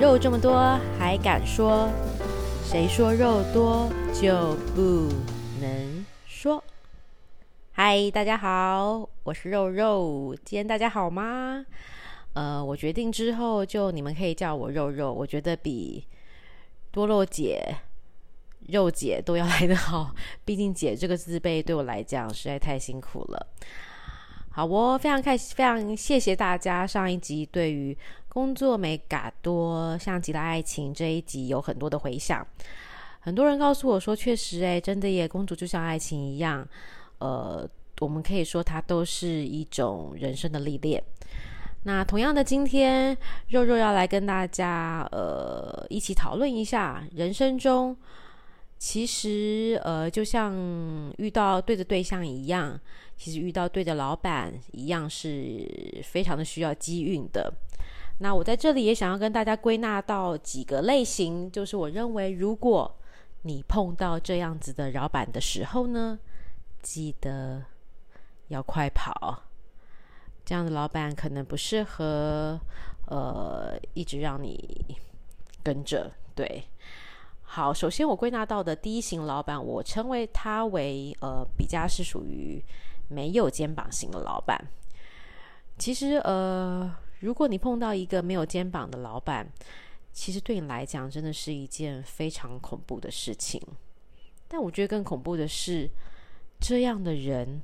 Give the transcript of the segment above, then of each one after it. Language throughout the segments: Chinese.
肉这么多还敢说？谁说肉多就不能说？嗨，大家好，我是肉肉。今天大家好吗？呃，我决定之后就你们可以叫我肉肉，我觉得比多肉姐、肉姐都要来得好。毕竟“姐”这个字辈对我来讲实在太辛苦了。好，我非常开心，非常谢谢大家。上一集对于工作没嘎多，像极了爱情这一集有很多的回响。很多人告诉我说，确实，诶，真的耶，公主就像爱情一样。呃，我们可以说它都是一种人生的历练。那同样的，今天肉肉要来跟大家呃一起讨论一下，人生中其实呃就像遇到对的对象一样。其实遇到对的老板一样是非常的需要机运的。那我在这里也想要跟大家归纳到几个类型，就是我认为如果你碰到这样子的老板的时候呢，记得要快跑。这样的老板可能不适合，呃，一直让你跟着。对，好，首先我归纳到的第一型老板，我称为他为呃比较是属于。没有肩膀型的老板，其实呃，如果你碰到一个没有肩膀的老板，其实对你来讲真的是一件非常恐怖的事情。但我觉得更恐怖的是，这样的人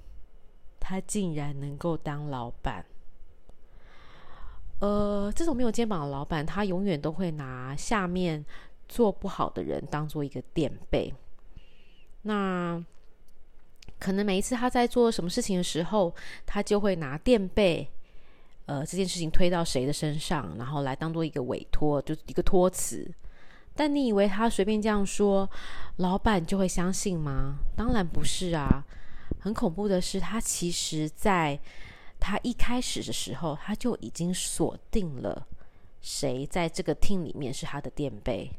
他竟然能够当老板。呃，这种没有肩膀的老板，他永远都会拿下面做不好的人当做一个垫背。那可能每一次他在做什么事情的时候，他就会拿垫背，呃，这件事情推到谁的身上，然后来当做一个委托，就是一个托词。但你以为他随便这样说，老板就会相信吗？当然不是啊！很恐怖的是，他其实在他一开始的时候，他就已经锁定了谁在这个 team 里面是他的垫背。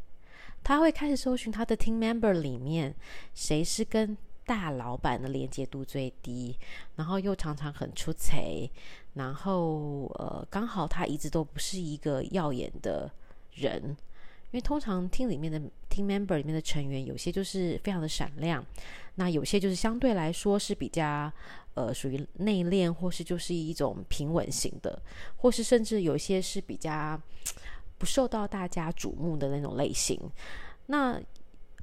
他会开始搜寻他的 team member 里面谁是跟大老板的连接度最低，然后又常常很出彩，然后呃，刚好他一直都不是一个耀眼的人，因为通常 team 里面的 team member 里面的成员，有些就是非常的闪亮，那有些就是相对来说是比较呃属于内敛，或是就是一种平稳型的，或是甚至有些是比较不受到大家瞩目的那种类型，那。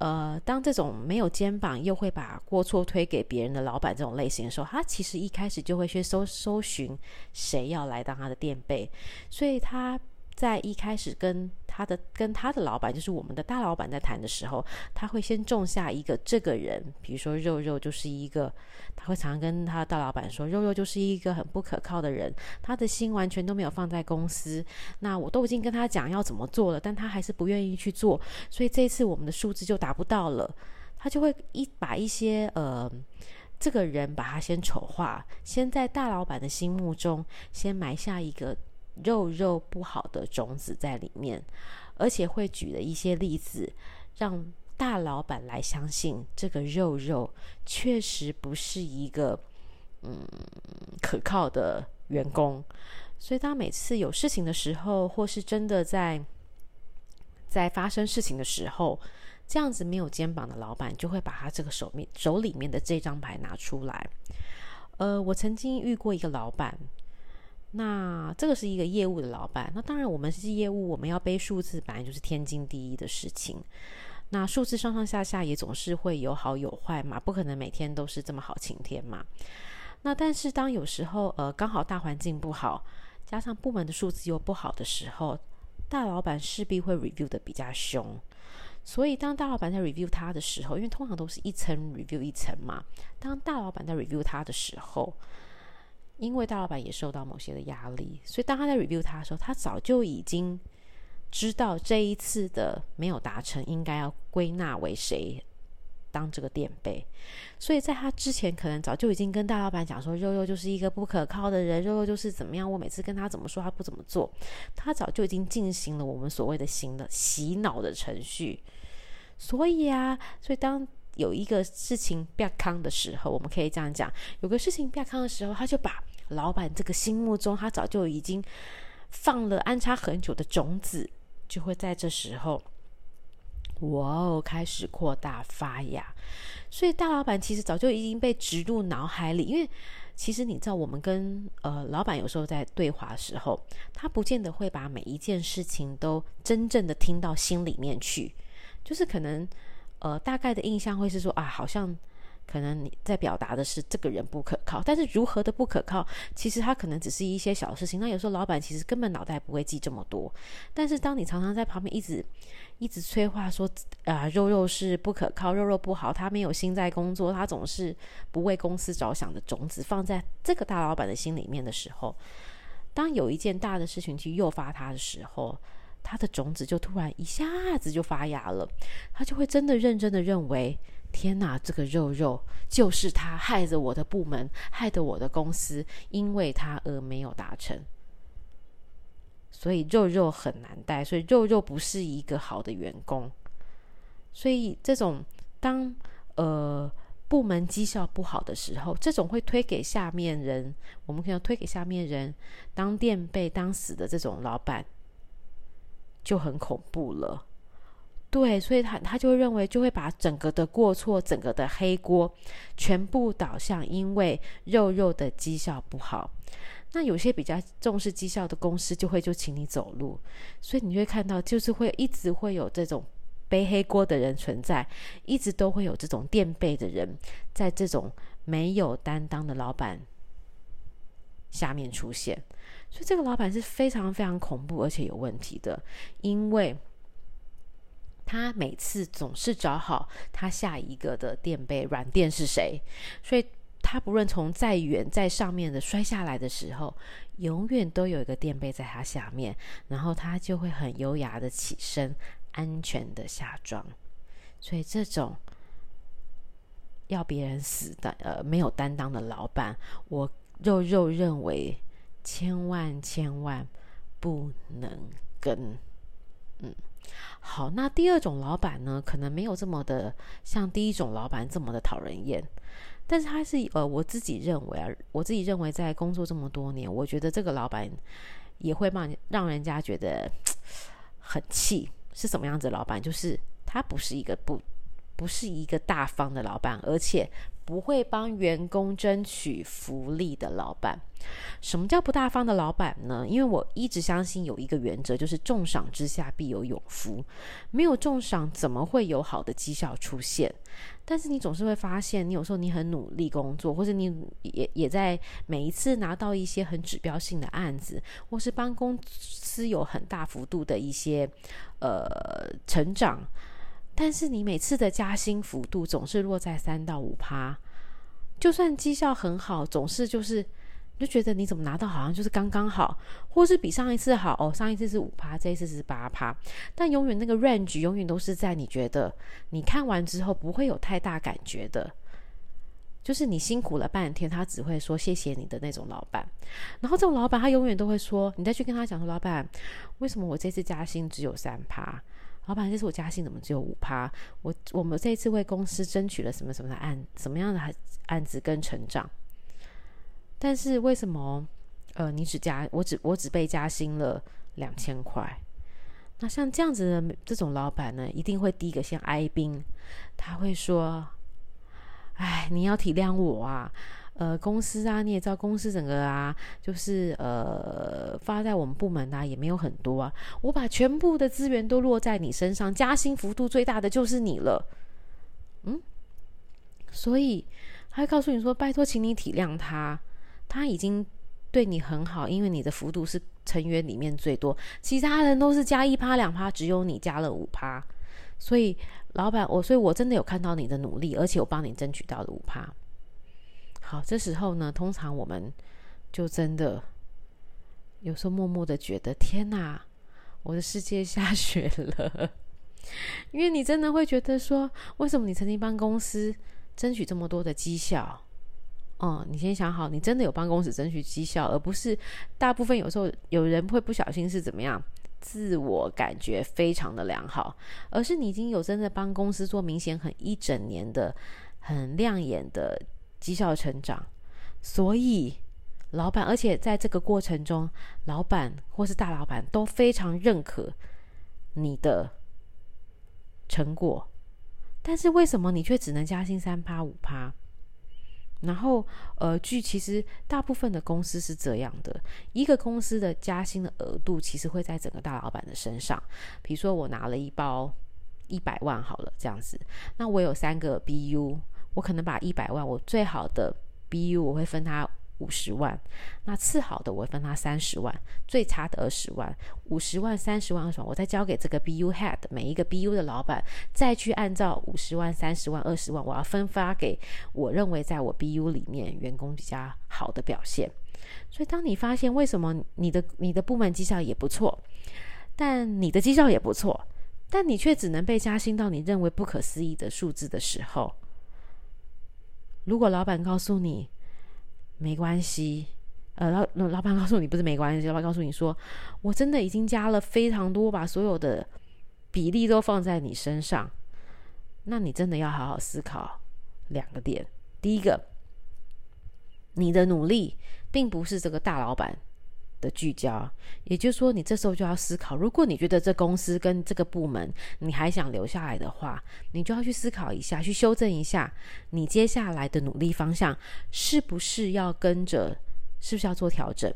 呃，当这种没有肩膀又会把过错推给别人的老板这种类型的时候，他其实一开始就会去搜搜寻谁要来当他的垫背，所以他。在一开始跟他的跟他的老板，就是我们的大老板在谈的时候，他会先种下一个这个人，比如说肉肉就是一个，他会常常跟他的大老板说，肉肉就是一个很不可靠的人，他的心完全都没有放在公司。那我都已经跟他讲要怎么做了，但他还是不愿意去做，所以这一次我们的数字就达不到了。他就会一把一些呃这个人把他先丑化，先在大老板的心目中先埋下一个。肉肉不好的种子在里面，而且会举了一些例子，让大老板来相信这个肉肉确实不是一个嗯可靠的员工。所以当每次有事情的时候，或是真的在在发生事情的时候，这样子没有肩膀的老板就会把他这个手面手里面的这张牌拿出来。呃，我曾经遇过一个老板。那这个是一个业务的老板，那当然我们是业务，我们要背数字，本来就是天经地义的事情。那数字上上下下也总是会有好有坏嘛，不可能每天都是这么好晴天嘛。那但是当有时候呃刚好大环境不好，加上部门的数字又不好的时候，大老板势必会 review 的比较凶。所以当大老板在 review 他的时候，因为通常都是一层 review 一层嘛，当大老板在 review 他的时候。因为大老板也受到某些的压力，所以当他在 review 他的时候，他早就已经知道这一次的没有达成，应该要归纳为谁当这个垫背。所以在他之前，可能早就已经跟大老板讲说，肉肉就是一个不可靠的人，肉肉就是怎么样。我每次跟他怎么说，他不怎么做。他早就已经进行了我们所谓的新的洗脑的程序。所以啊，所以当。有一个事情变康的时候，我们可以这样讲：有个事情变康的时候，他就把老板这个心目中他早就已经放了安插很久的种子，就会在这时候，哇哦，开始扩大发芽。所以大老板其实早就已经被植入脑海里，因为其实你知道，我们跟呃老板有时候在对话的时候，他不见得会把每一件事情都真正的听到心里面去，就是可能呃大概的印象会是说啊，好像。可能你在表达的是这个人不可靠，但是如何的不可靠，其实他可能只是一些小事情。那有时候老板其实根本脑袋不会记这么多，但是当你常常在旁边一直一直催话说啊，肉肉是不可靠，肉肉不好，他没有心在工作，他总是不为公司着想的种子放在这个大老板的心里面的时候，当有一件大的事情去诱发他的时候，他的种子就突然一下子就发芽了，他就会真的认真的认为。天哪，这个肉肉就是他害着我的部门，害得我的公司因为他而没有达成，所以肉肉很难带，所以肉肉不是一个好的员工。所以这种当呃部门绩效不好的时候，这种会推给下面人，我们可以推给下面人当垫背当死的这种老板就很恐怖了。对，所以他他就认为，就会把整个的过错、整个的黑锅，全部导向因为肉肉的绩效不好。那有些比较重视绩效的公司，就会就请你走路。所以你会看到，就是会一直会有这种背黑锅的人存在，一直都会有这种垫背的人，在这种没有担当的老板下面出现。所以这个老板是非常非常恐怖而且有问题的，因为。他每次总是找好他下一个的垫背软垫是谁，所以他不论从再远在上面的摔下来的时候，永远都有一个垫背在他下面，然后他就会很优雅的起身，安全的下装。所以这种要别人死的呃没有担当的老板，我肉肉认为千万千万不能跟，嗯。好，那第二种老板呢，可能没有这么的像第一种老板这么的讨人厌，但是他是呃，我自己认为啊，我自己认为在工作这么多年，我觉得这个老板也会让让人家觉得很气。是什么样子的老板？就是他不是一个不不是一个大方的老板，而且。不会帮员工争取福利的老板，什么叫不大方的老板呢？因为我一直相信有一个原则，就是重赏之下必有勇夫。没有重赏，怎么会有好的绩效出现？但是你总是会发现，你有时候你很努力工作，或者你也也在每一次拿到一些很指标性的案子，或是帮公司有很大幅度的一些呃成长。但是你每次的加薪幅度总是落在三到五趴，就算绩效很好，总是就是你就觉得你怎么拿到好像就是刚刚好，或是比上一次好哦，上一次是五趴，这一次是八趴，但永远那个 range 永远都是在你觉得你看完之后不会有太大感觉的，就是你辛苦了半天，他只会说谢谢你的那种老板。然后这种老板他永远都会说，你再去跟他讲说，老板为什么我这次加薪只有三趴？老板，这次我加薪怎么只有五趴？我我们这一次为公司争取了什么什么的案，什么样的案子跟成长？但是为什么呃，你只加我只我只被加薪了两千块？那像这样子的这种老板呢，一定会第一个先哀兵，他会说：“哎，你要体谅我啊。”呃，公司啊，你也知道，公司整个啊，就是呃，发在我们部门啊，也没有很多啊。我把全部的资源都落在你身上，加薪幅度最大的就是你了。嗯，所以他会告诉你说：“拜托，请你体谅他，他已经对你很好，因为你的幅度是成员里面最多，其他人都是加一趴两趴，只有你加了五趴。所以老板，我所以我真的有看到你的努力，而且我帮你争取到了五趴。”好，这时候呢，通常我们就真的有时候默默的觉得，天哪，我的世界下 雪了。因为你真的会觉得说，为什么你曾经帮公司争取这么多的绩效？哦，你先想好，你真的有帮公司争取绩效，而不是大部分有时候有人会不小心是怎么样，自我感觉非常的良好，而是你已经有真的帮公司做明显很一整年的很亮眼的。绩效成长，所以老板，而且在这个过程中，老板或是大老板都非常认可你的成果，但是为什么你却只能加薪三趴五趴？然后，呃，据其实大部分的公司是这样的，一个公司的加薪的额度其实会在整个大老板的身上。比如说，我拿了一包一百万好了，这样子，那我有三个 BU，我可能把一百万，我最好的 BU 我会分他。五十万，那次好的我会分他三十万，最差的二十万，五十万、三十万、二十万，我再交给这个 BU head，每一个 BU 的老板，再去按照五十万、三十万、二十万，我要分发给我认为在我 BU 里面员工比较好的表现。所以，当你发现为什么你的你的部门绩效也不错，但你的绩效也不错，但你却只能被加薪到你认为不可思议的数字的时候，如果老板告诉你，没关系，呃，老老板告诉你不是没关系，老板告诉你说，我真的已经加了非常多，把所有的比例都放在你身上，那你真的要好好思考两个点。第一个，你的努力并不是这个大老板的聚焦，也就是说，你这时候就要思考，如果你觉得这公司跟这个部门你还想留下来的话，你就要去思考一下，去修正一下你接下来的努力方向，是不是要跟着，是不是要做调整？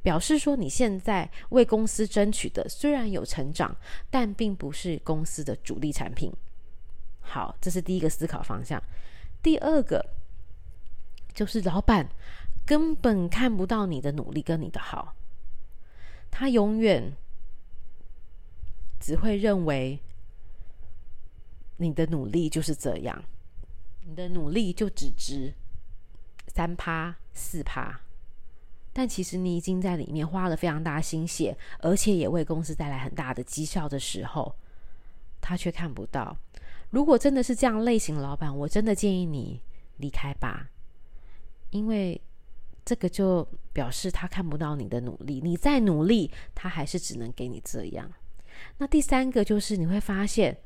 表示说你现在为公司争取的虽然有成长，但并不是公司的主力产品。好，这是第一个思考方向。第二个就是老板根本看不到你的努力跟你的好。他永远只会认为你的努力就是这样，你的努力就只值三趴四趴，但其实你已经在里面花了非常大心血，而且也为公司带来很大的绩效的时候，他却看不到。如果真的是这样类型的老板，我真的建议你离开吧，因为。这个就表示他看不到你的努力，你再努力，他还是只能给你这样。那第三个就是你会发现，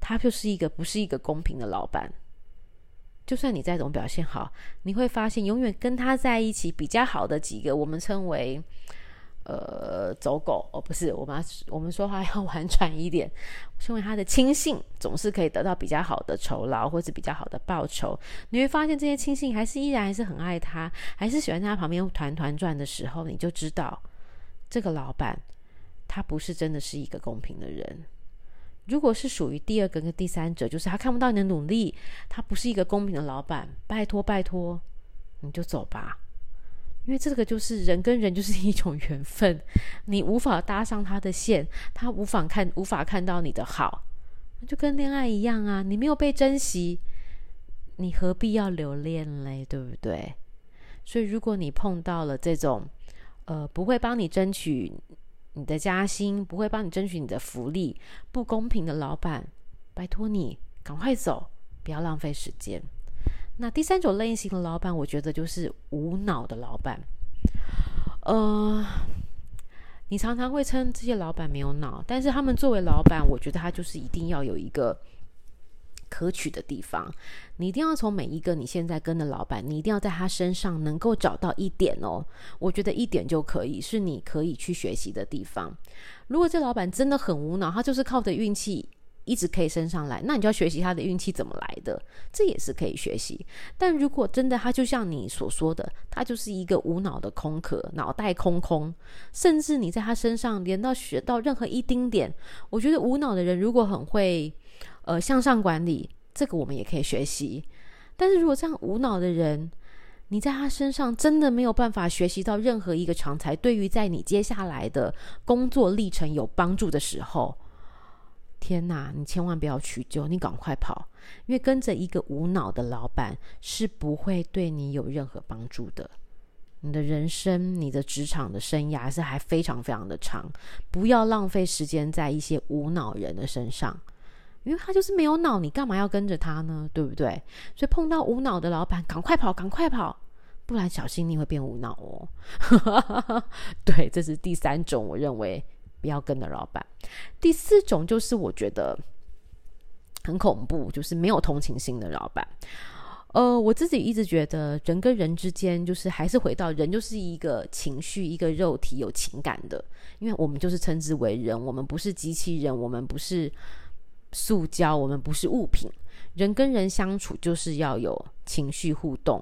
他就是一个不是一个公平的老板。就算你再怎么表现好，你会发现永远跟他在一起比较好的几个，我们称为。呃，走狗哦，不是，我们我们说话要婉转一点。因为他的亲信总是可以得到比较好的酬劳，或是比较好的报酬。你会发现这些亲信还是依然还是很爱他，还是喜欢在他旁边团团转的时候，你就知道这个老板他不是真的是一个公平的人。如果是属于第二个跟第三者，就是他看不到你的努力，他不是一个公平的老板。拜托拜托，你就走吧。因为这个就是人跟人就是一种缘分，你无法搭上他的线，他无法看无法看到你的好，就跟恋爱一样啊，你没有被珍惜，你何必要留恋嘞？对不对？所以如果你碰到了这种，呃，不会帮你争取你的加薪，不会帮你争取你的福利，不公平的老板，拜托你赶快走，不要浪费时间。那第三种类型的老板，我觉得就是无脑的老板。呃，你常常会称这些老板没有脑，但是他们作为老板，我觉得他就是一定要有一个可取的地方。你一定要从每一个你现在跟的老板，你一定要在他身上能够找到一点哦。我觉得一点就可以，是你可以去学习的地方。如果这老板真的很无脑，他就是靠着运气。一直可以升上来，那你就要学习他的运气怎么来的，这也是可以学习。但如果真的他就像你所说的，他就是一个无脑的空壳，脑袋空空，甚至你在他身上连到学到任何一丁点，我觉得无脑的人如果很会呃向上管理，这个我们也可以学习。但是如果这样无脑的人，你在他身上真的没有办法学习到任何一个长才，对于在你接下来的工作历程有帮助的时候。天哪，你千万不要取救，你赶快跑，因为跟着一个无脑的老板是不会对你有任何帮助的。你的人生、你的职场的生涯是还非常非常的长，不要浪费时间在一些无脑人的身上，因为他就是没有脑，你干嘛要跟着他呢？对不对？所以碰到无脑的老板，赶快跑，赶快跑，不然小心你会变无脑哦。对，这是第三种，我认为。不要跟的老板。第四种就是我觉得很恐怖，就是没有同情心的老板。呃，我自己一直觉得人跟人之间，就是还是回到人就是一个情绪、一个肉体有情感的，因为我们就是称之为人，我们不是机器人，我们不是塑胶，我们不是物品。人跟人相处就是要有情绪互动。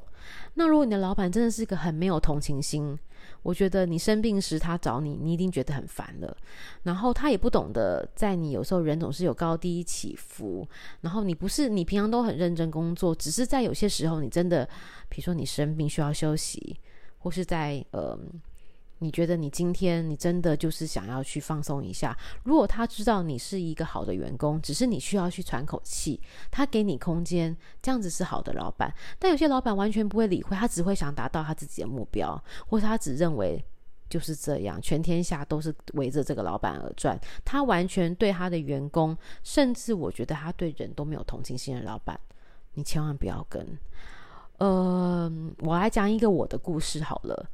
那如果你的老板真的是一个很没有同情心，我觉得你生病时他找你，你一定觉得很烦了。然后他也不懂得，在你有时候人总是有高低起伏。然后你不是你平常都很认真工作，只是在有些时候你真的，比如说你生病需要休息，或是在呃。你觉得你今天你真的就是想要去放松一下？如果他知道你是一个好的员工，只是你需要去喘口气，他给你空间，这样子是好的老板。但有些老板完全不会理会，他只会想达到他自己的目标，或者他只认为就是这样，全天下都是围着这个老板而转。他完全对他的员工，甚至我觉得他对人都没有同情心的老板，你千万不要跟。呃，我来讲一个我的故事好了。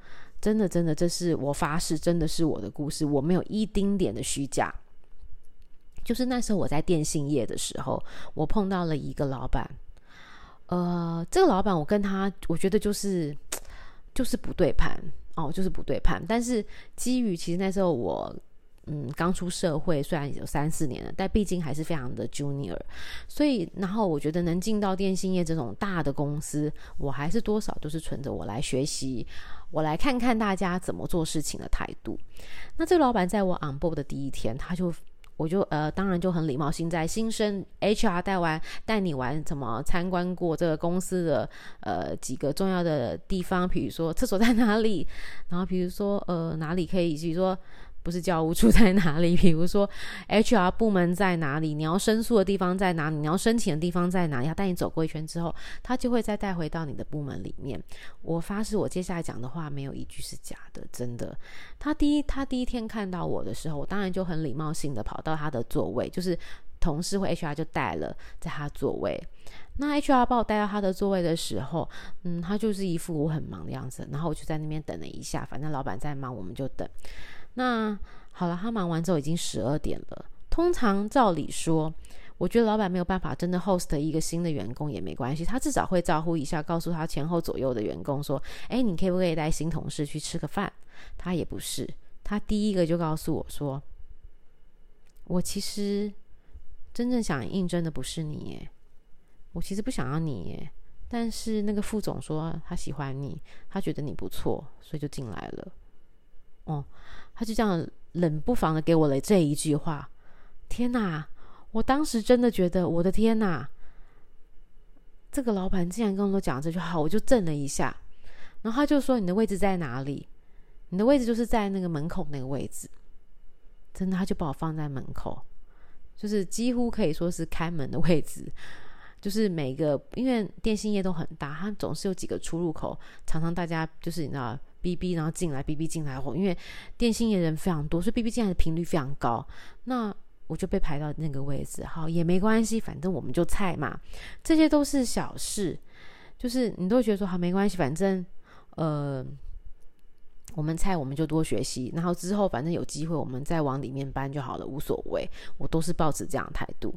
真的，真的，这是我发誓，真的是我的故事，我没有一丁点的虚假。就是那时候我在电信业的时候，我碰到了一个老板，呃，这个老板我跟他，我觉得就是就是不对盘哦，就是不对盘。但是基于其实那时候我。嗯，刚出社会，虽然有三四年了，但毕竟还是非常的 junior，所以然后我觉得能进到电信业这种大的公司，我还是多少都是存着我来学习，我来看看大家怎么做事情的态度。那这个老板在我 on board 的第一天，他就我就呃，当然就很礼貌性在新生 HR 带完带你玩怎么参观过这个公司的呃几个重要的地方，比如说厕所在哪里，然后比如说呃哪里可以，比如说。不是教务处在哪里？比如说 HR 部门在哪里？你要申诉的地方在哪里？你要申请的地方在哪里？要带你走过一圈之后，他就会再带回到你的部门里面。我发誓，我接下来讲的话没有一句是假的，真的。他第一，他第一天看到我的时候，我当然就很礼貌性的跑到他的座位，就是同事或 HR 就带了在他座位。那 HR 把我带到他的座位的时候，嗯，他就是一副我很忙的样子，然后我就在那边等了一下，反正老板在忙，我们就等。那好了，他忙完之后已经十二点了。通常照理说，我觉得老板没有办法真的 host 一个新的员工也没关系，他至少会招呼一下，告诉他前后左右的员工说：“哎，你可不可以带新同事去吃个饭？”他也不是，他第一个就告诉我说：“我其实真正想应征的不是你耶，我其实不想要你耶，但是那个副总说他喜欢你，他觉得你不错，所以就进来了。”哦。他就这样冷不防的给我了这一句话，天哪！我当时真的觉得，我的天哪！这个老板竟然跟我讲这句话，我就震了一下。然后他就说：“你的位置在哪里？你的位置就是在那个门口那个位置。”真的，他就把我放在门口，就是几乎可以说是开门的位置。就是每个因为电信业都很大，它总是有几个出入口，常常大家就是你知道。哔哔，然后进来，哔哔进来后，因为电信业人非常多，所以哔哔进来的频率非常高。那我就被排到那个位置，好，也没关系，反正我们就菜嘛，这些都是小事，就是你都觉得说好没关系，反正呃，我们菜我们就多学习，然后之后反正有机会我们再往里面搬就好了，无所谓，我都是抱持这样态度。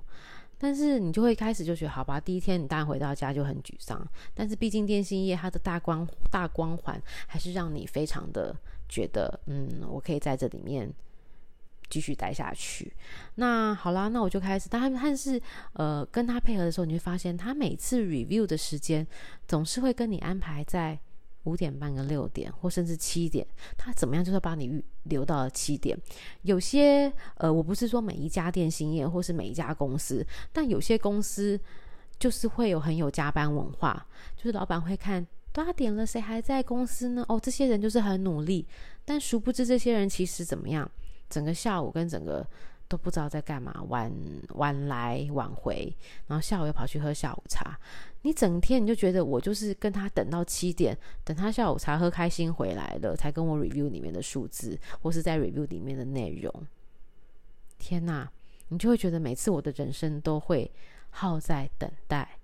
但是你就会开始就觉得好吧，第一天你当然回到家就很沮丧。但是毕竟电信业它的大光大光环还是让你非常的觉得，嗯，我可以在这里面继续待下去。那好啦，那我就开始。但但是呃，跟他配合的时候，你会发现他每次 review 的时间总是会跟你安排在。五点半跟六点，或甚至七点，他怎么样就是把你预留到了七点。有些呃，我不是说每一家电信业或是每一家公司，但有些公司就是会有很有加班文化，就是老板会看八点了，谁还在公司呢？哦，这些人就是很努力，但殊不知这些人其实怎么样，整个下午跟整个。都不知道在干嘛，晚晚来晚回，然后下午又跑去喝下午茶。你整天你就觉得我就是跟他等到七点，等他下午茶喝开心回来了，才跟我 review 里面的数字，或是在 review 里面的内容。天哪，你就会觉得每次我的人生都会耗在等待。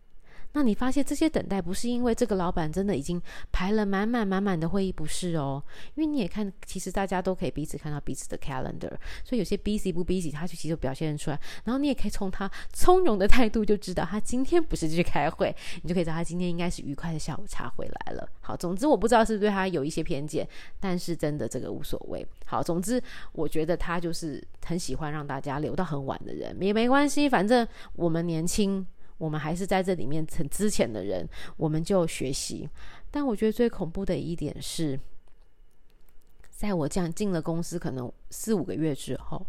那你发现这些等待不是因为这个老板真的已经排了满满满满的会议，不是哦，因为你也看，其实大家都可以彼此看到彼此的 calendar，所以有些 busy 不 busy，他就其实表现出来，然后你也可以从他从容的态度就知道他今天不是去开会，你就可以知道他今天应该是愉快的下午茶回来了。好，总之我不知道是不是对他有一些偏见，但是真的这个无所谓。好，总之我觉得他就是很喜欢让大家留到很晚的人，也没关系，反正我们年轻。我们还是在这里面很之前的人，我们就学习。但我觉得最恐怖的一点是，在我这样进了公司可能四五个月之后，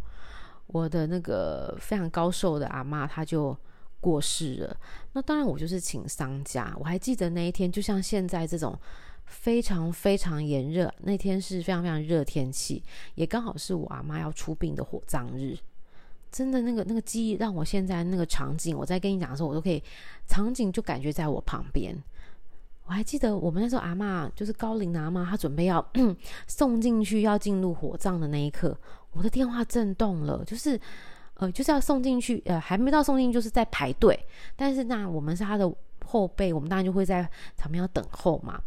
我的那个非常高寿的阿嬷她就过世了。那当然我就是请丧假。我还记得那一天，就像现在这种非常非常炎热，那天是非常非常热天气，也刚好是我阿妈要出殡的火葬日。真的那个那个记忆，让我现在那个场景，我在跟你讲的时候，我都可以场景就感觉在我旁边。我还记得我们那时候阿嬷就是高龄的阿嬷，她准备要 送进去要进入火葬的那一刻，我的电话震动了，就是呃就是要送进去，呃还没到送进去，就是在排队。但是那我们是他的后辈，我们当然就会在旁边要等候嘛。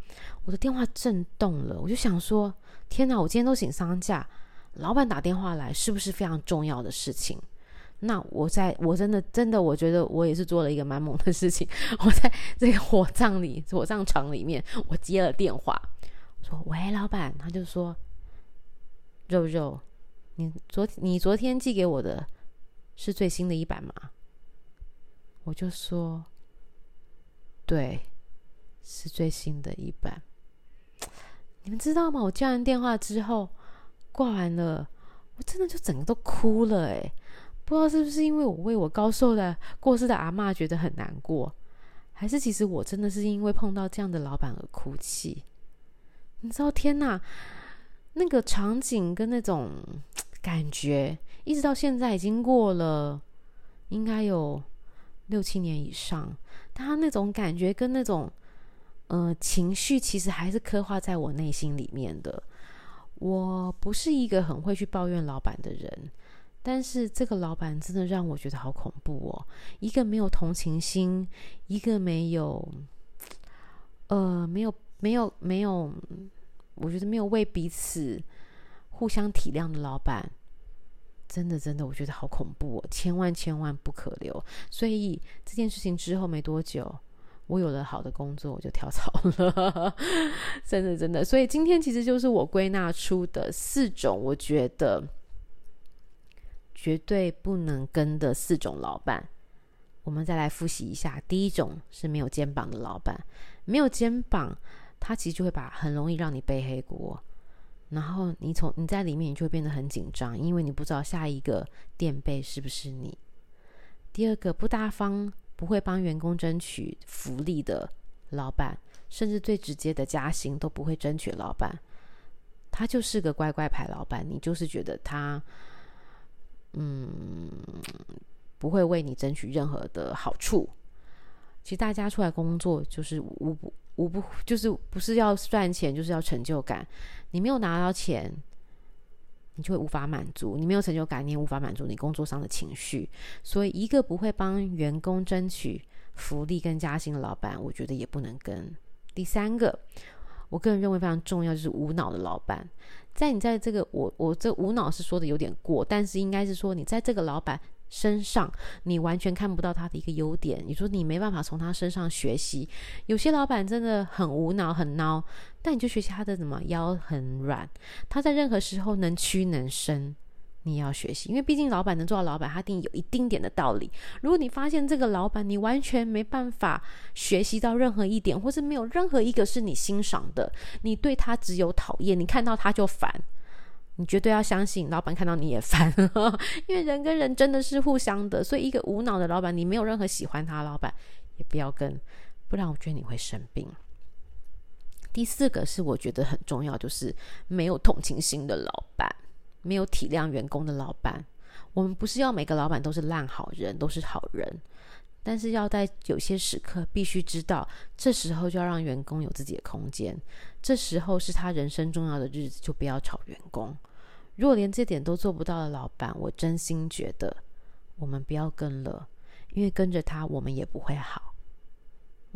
我的电话震动了，我就想说，天哪！我今天都请丧假，老板打电话来，是不是非常重要的事情？那我在我真的真的，我觉得我也是做了一个蛮猛的事情。我在这个火葬里火葬场里面，我接了电话，说：“喂，老板。”他就说：“肉肉，你昨你昨天寄给我的是最新的一版吗？”我就说：“对，是最新的一版。”你们知道吗？我接完电话之后挂完了，我真的就整个都哭了哎。不知道是不是因为我为我高寿的过世的阿嬷觉得很难过，还是其实我真的是因为碰到这样的老板而哭泣？你知道，天哪，那个场景跟那种感觉，一直到现在已经过了应该有六七年以上，他那种感觉跟那种呃情绪，其实还是刻画在我内心里面的。我不是一个很会去抱怨老板的人。但是这个老板真的让我觉得好恐怖哦！一个没有同情心，一个没有，呃，没有没有没有，我觉得没有为彼此互相体谅的老板，真的真的，我觉得好恐怖哦！千万千万不可留。所以这件事情之后没多久，我有了好的工作，我就跳槽了。真的真的，所以今天其实就是我归纳出的四种，我觉得。绝对不能跟的四种老板，我们再来复习一下。第一种是没有肩膀的老板，没有肩膀，他其实就会把很容易让你背黑锅，然后你从你在里面，你就会变得很紧张，因为你不知道下一个垫背是不是你。第二个不大方，不会帮员工争取福利的老板，甚至最直接的加薪都不会争取。老板，他就是个乖乖牌老板，你就是觉得他。嗯，不会为你争取任何的好处。其实大家出来工作就是无不无不就是不是要赚钱，就是要成就感。你没有拿到钱，你就会无法满足；你没有成就感，你也无法满足你工作上的情绪。所以，一个不会帮员工争取福利跟加薪的老板，我觉得也不能跟。第三个，我个人认为非常重要，就是无脑的老板。在你在这个我我这无脑是说的有点过，但是应该是说你在这个老板身上，你完全看不到他的一个优点。你说你没办法从他身上学习，有些老板真的很无脑很孬，但你就学习他的什么腰很软，他在任何时候能屈能伸。你要学习，因为毕竟老板能做到老板，他一定有一丁点的道理。如果你发现这个老板你完全没办法学习到任何一点，或是没有任何一个是你欣赏的，你对他只有讨厌，你看到他就烦，你绝对要相信老板看到你也烦，因为人跟人真的是互相的。所以一个无脑的老板，你没有任何喜欢他老板，也不要跟，不然我觉得你会生病。第四个是我觉得很重要，就是没有同情心的老板。没有体谅员工的老板，我们不是要每个老板都是烂好人，都是好人，但是要在有些时刻必须知道，这时候就要让员工有自己的空间，这时候是他人生重要的日子，就不要吵员工。如果连这点都做不到的老板，我真心觉得我们不要跟了，因为跟着他我们也不会好。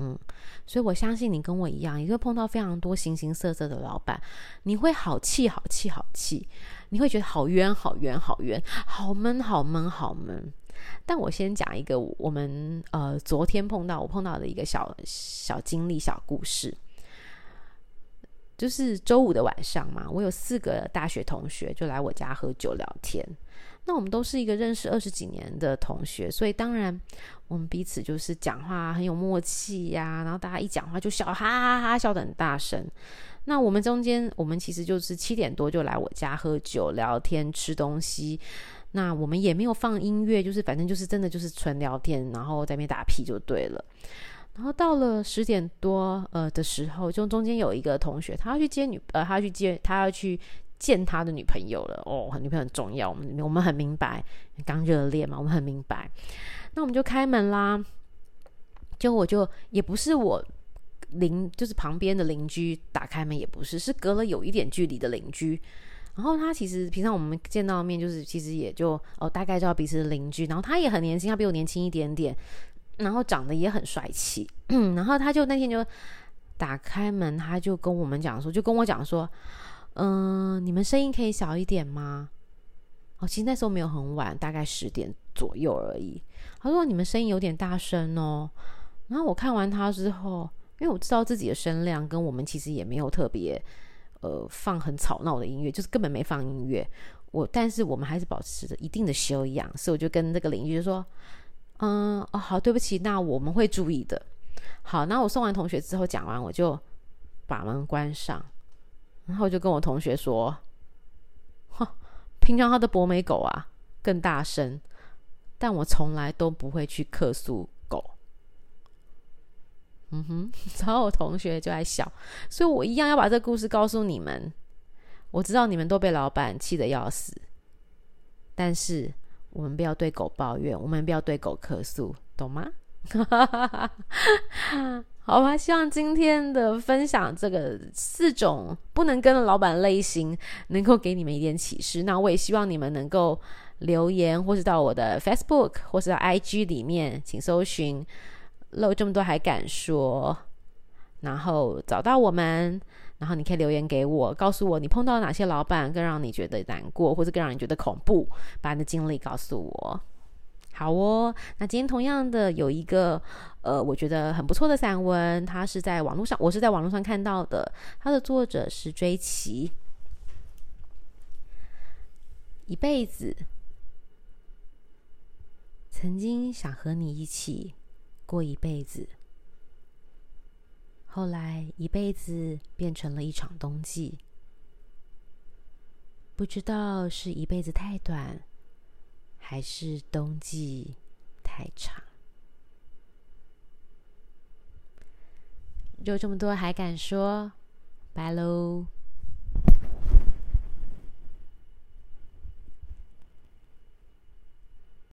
嗯，所以我相信你跟我一样，也会碰到非常多形形色色的老板，你会好气、好气、好气，你会觉得好冤、好冤、好冤，好闷、好闷、好闷。但我先讲一个我们呃昨天碰到我碰到的一个小小经历、小故事，就是周五的晚上嘛，我有四个大学同学就来我家喝酒聊天。那我们都是一个认识二十几年的同学，所以当然我们彼此就是讲话很有默契呀、然后大家一讲话就笑，哈哈哈，笑得很大声。那我们中间，我们其实就是七点多就来我家喝酒、聊天、吃东西。那我们也没有放音乐，就是反正就是真的就是纯聊天，然后在那边打屁就对了。然后到了十点多呃的时候，就中间有一个同学，他要去接女呃，他要去接他要去。见他的女朋友了哦，女朋友很重要，我们我们很明白，刚热恋嘛，我们很明白。那我们就开门啦，就我就也不是我邻，就是旁边的邻居打开门，也不是，是隔了有一点距离的邻居。然后他其实平常我们见到面，就是其实也就哦大概知道彼此的邻居。然后他也很年轻，他比我年轻一点点，然后长得也很帅气。嗯，然后他就那天就打开门，他就跟我们讲说，就跟我讲说。嗯、你们声音可以小一点吗？哦，其实那时候没有很晚，大概十点左右而已。他说你们声音有点大声哦。然后我看完他之后，因为我知道自己的声量跟我们其实也没有特别呃放很吵闹的音乐，就是根本没放音乐。我但是我们还是保持着一定的修养，所以我就跟那个邻居说，嗯，哦好，对不起，那我们会注意的。好，那我送完同学之后讲完，我就把门关上。然后就跟我同学说：“哼，平常他的博美狗啊更大声，但我从来都不会去客诉狗。”嗯哼，然后我同学就在笑，所以我一样要把这个故事告诉你们。我知道你们都被老板气得要死，但是我们不要对狗抱怨，我们不要对狗客诉，懂吗？好吧，希望今天的分享这个四种不能跟的老板类型，能够给你们一点启示。那我也希望你们能够留言，或是到我的 Facebook 或是到 IG 里面，请搜寻“漏这么多还敢说”，然后找到我们，然后你可以留言给我，告诉我你碰到哪些老板更让你觉得难过，或者更让你觉得恐怖，把你的经历告诉我。好哦，那今天同样的有一个呃，我觉得很不错的散文，它是在网络上，我是在网络上看到的，它的作者是追奇。一辈子，曾经想和你一起过一辈子，后来一辈子变成了一场冬季，不知道是一辈子太短。还是冬季太长，就这么多还敢说，拜喽。